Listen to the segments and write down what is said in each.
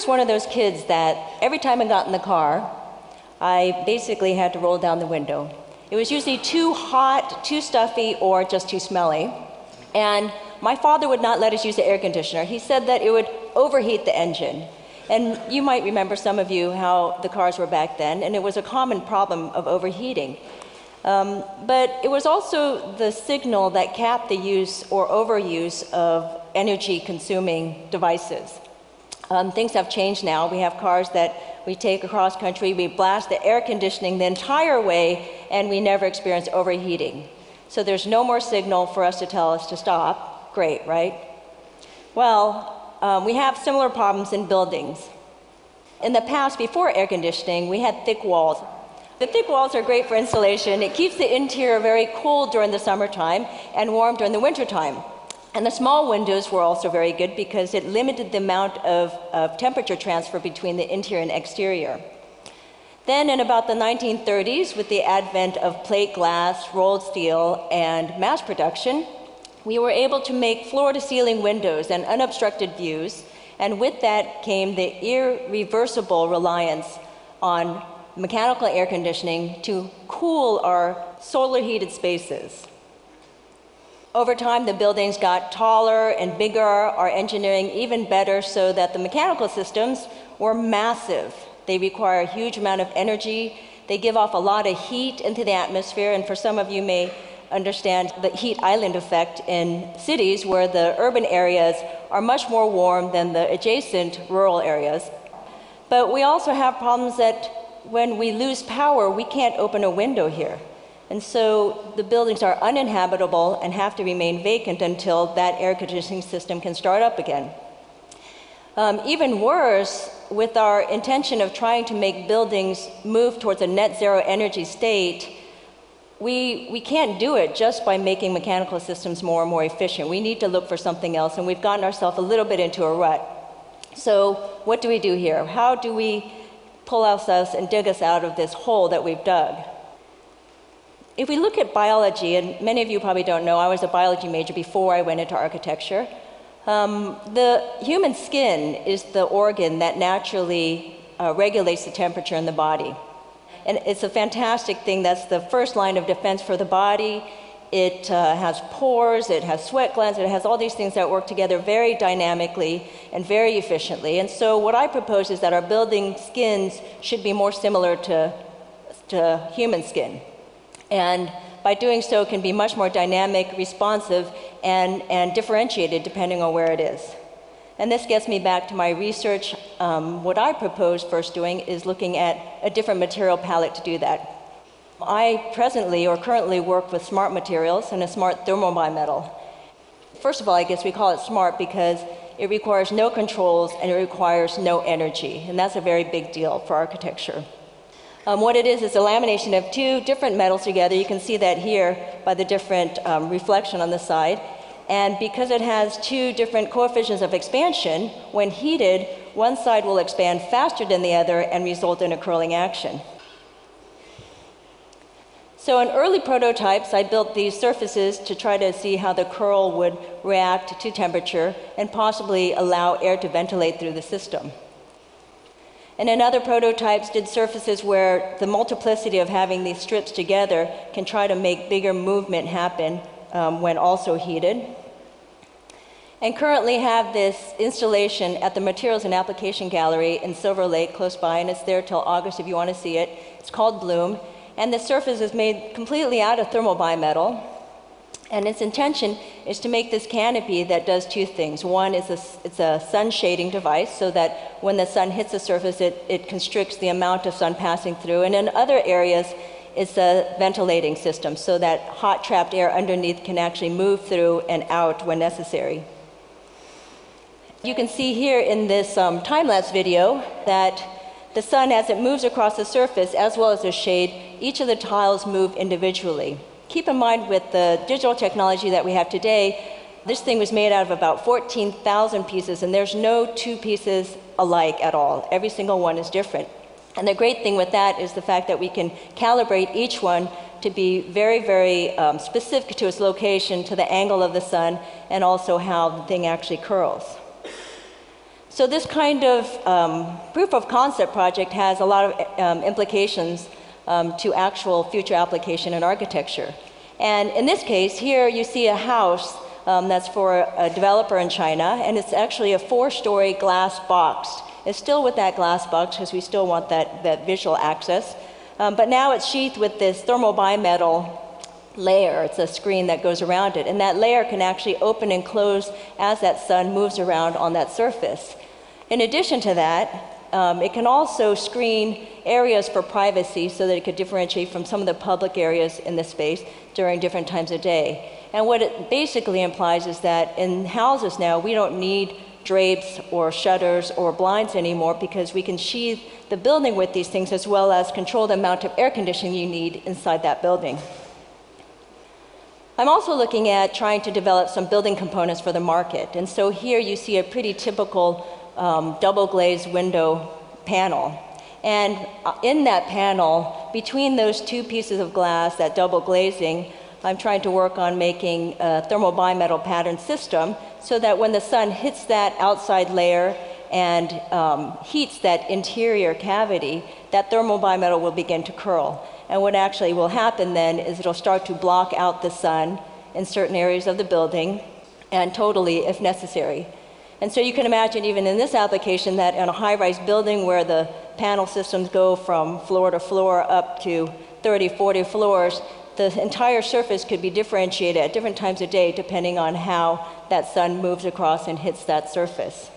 was one of those kids that every time I got in the car, I basically had to roll down the window. It was usually too hot, too stuffy, or just too smelly. And my father would not let us use the air conditioner. He said that it would overheat the engine. And you might remember, some of you, how the cars were back then, and it was a common problem of overheating. Um, but it was also the signal that capped the use or overuse of energy consuming devices. Um, things have changed now. We have cars that we take across country, we blast the air conditioning the entire way, and we never experience overheating. So there's no more signal for us to tell us to stop. Great, right? Well, um, we have similar problems in buildings. In the past, before air conditioning, we had thick walls. The thick walls are great for insulation. It keeps the interior very cool during the summertime and warm during the wintertime. And the small windows were also very good because it limited the amount of, of, temperature transfer between the interior and exterior. Then, in about the 1930s, with the advent of plate glass, rolled steel, and mass production, we were able to make floor to ceiling windows and unobstructed views. And with that came the irreversible reliance on mechanical air conditioning to cool our solar heated spaces. Over time, the buildings got taller and bigger, our engineering even better, so that the mechanical systems were massive. They require a huge amount of energy. They give off a lot of heat into the atmosphere, and for some of you may understand the heat island effect in cities where the urban areas are much more warm than the adjacent rural areas. But we also have problems that when we lose power, we can't open a window here. And so the buildings are uninhabitable and have to remain vacant until that air conditioning system can start up again. Um, even worse, with our intention of trying to make buildings move towards a net zero energy state, we, we can't do it just by making mechanical systems more and more efficient. We need to look for something else, and we've gotten ourselves a little bit into a rut. So, what do we do here? How do we pull ourselves and dig us out of this hole that we've dug? If we look at biology, and many of you probably don't know, I was a biology major before I went into architecture. Um, the human skin is the organ that naturally uh, regulates the temperature in the body. And it's a fantastic thing. That's the first line of defense for the body. It uh, has pores, it has sweat glands, it has all these things that work together very dynamically and very efficiently. And so, what I propose is that our building skins should be more similar to, to human skin and by doing so it can be much more dynamic, responsive, and, and differentiated depending on where it is. And this gets me back to my research. Um, what I propose first doing is looking at a different material palette to do that. I presently or currently work with smart materials and a smart thermal bimetal. First of all, I guess we call it smart because it requires no controls and it requires no energy, and that's a very big deal for architecture. Um, what it is is a lamination of two different metals together. You can see that here by the different um, reflection on the side. And because it has two different coefficients of expansion, when heated, one side will expand faster than the other and result in a curling action. So in early prototypes, I built these surfaces to try to see how the curl would react to temperature and possibly allow air to ventilate through the system. And in other prototypes, did surfaces where the multiplicity of having these strips together can try to make bigger movement happen um, when also heated. And currently have this installation at the Materials and Application Gallery in Silver Lake, close by, and it's there till August if you want to see it. It's called Bloom, and the surface is made completely out of thermal bimetal. And its intention is to make this canopy that does two things. One is a, it's a sun shading device so that when the sun hits the surface, it, it constricts the amount of sun passing through. And in other areas, it's a ventilating system so that hot trapped air underneath can actually move through and out when necessary. You can see here in this um, time lapse video that the sun, as it moves across the surface, as well as the shade, each of the tiles move individually keep in mind with the digital technology that we have today, this thing was made out of about 14,000 pieces, and there's no two pieces alike at all. Every single one is different. And the great thing with that is the fact that we can calibrate each one to be very, very um, specific to its location, to the angle of the sun, and also how the thing actually curls. So this kind of um, proof of concept project has a lot of um, implications um, to actual future application in architecture. And in this case, here you see a house um, that's for a developer in China, and it's actually a four-story glass box. It's still with that glass box because we still want that, that visual access. Um, but now it's sheathed with this thermal bimetal layer. It's a screen that goes around it. And that layer can actually open and close as that sun moves around on that surface. In addition to that, um, it can also screen areas for privacy so that it could differentiate from some of the public areas in the space during different times of day. And what it basically implies is that in houses now, we don't need drapes or shutters or blinds anymore because we can sheathe the building with these things as well as control the amount of air conditioning you need inside that building. I'm also looking at trying to develop some building components for the market. And so here you see a pretty typical um, double glazed window panel. And uh, in that panel, between those two pieces of glass, that double glazing, I'm trying to work on making a thermal bimetal pattern system so that when the sun hits that outside layer and um, heats that interior cavity, that thermal bimetal will begin to curl. And what actually will happen then is it'll start to block out the sun in certain areas of the building and totally if necessary. And so you can imagine even in this application that in a high-rise building where the panel systems go from floor to floor up to 30, 40 floors, the entire surface could be differentiated at different times of day depending on how that sun moves across and hits that surface.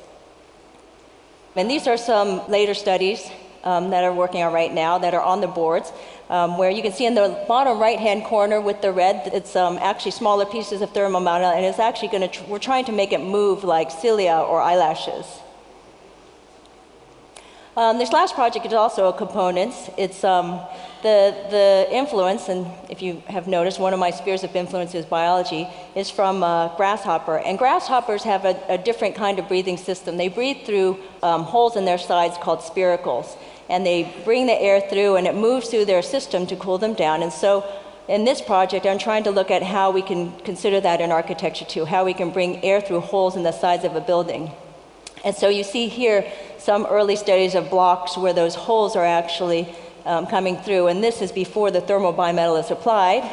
And these are some later studies um, that are working on right now that are on the boards, um, where you can see in the bottom right-hand corner with the red, it's um, actually smaller pieces of thermal metal, and it's actually going to, tr- we're trying to make it move like cilia or eyelashes. Um, this last project is also a component. It's um, the, the influence, and if you have noticed, one of my spheres of influence is biology, is from uh, grasshopper. And grasshoppers have a, a, different kind of breathing system. They breathe through um, holes in their sides called spiracles. And they bring the air through, and it moves through their system to cool them down. And so in this project, I'm trying to look at how we can consider that in architecture too, how we can bring air through holes in the sides of a building. And so you see here some early studies of blocks where those holes are actually um, coming through, and this is before the thermal bimetal is applied.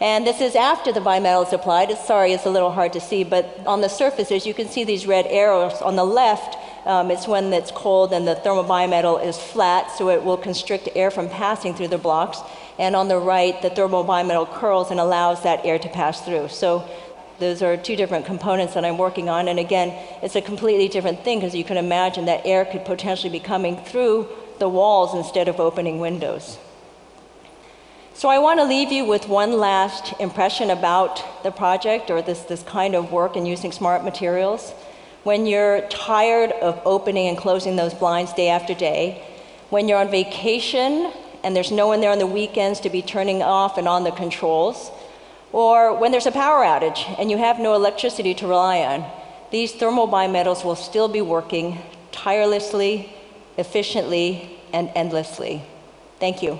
And this is after the bimetal is applied. Sorry, it's a little hard to see, but on the surfaces you can see these red arrows. On the left, um, it's when it's cold and the thermal bimetal is flat, so it will constrict air from passing through the blocks. And on the right, the thermal bimetal curls and allows that air to pass through. So those are two different components that I'm working on. And again, it's a completely different thing because you can imagine that air could potentially be coming through the walls instead of opening windows. So I want to leave you with one last impression about the project or this, this kind of work in using smart materials. When you're tired of opening and closing those blinds day after day, when you're on vacation and there's no one there on the weekends to be turning off and on the controls, or when there's a power outage and you have no electricity to rely on, these thermal bimetals will still be working tirelessly, efficiently, and endlessly. Thank you.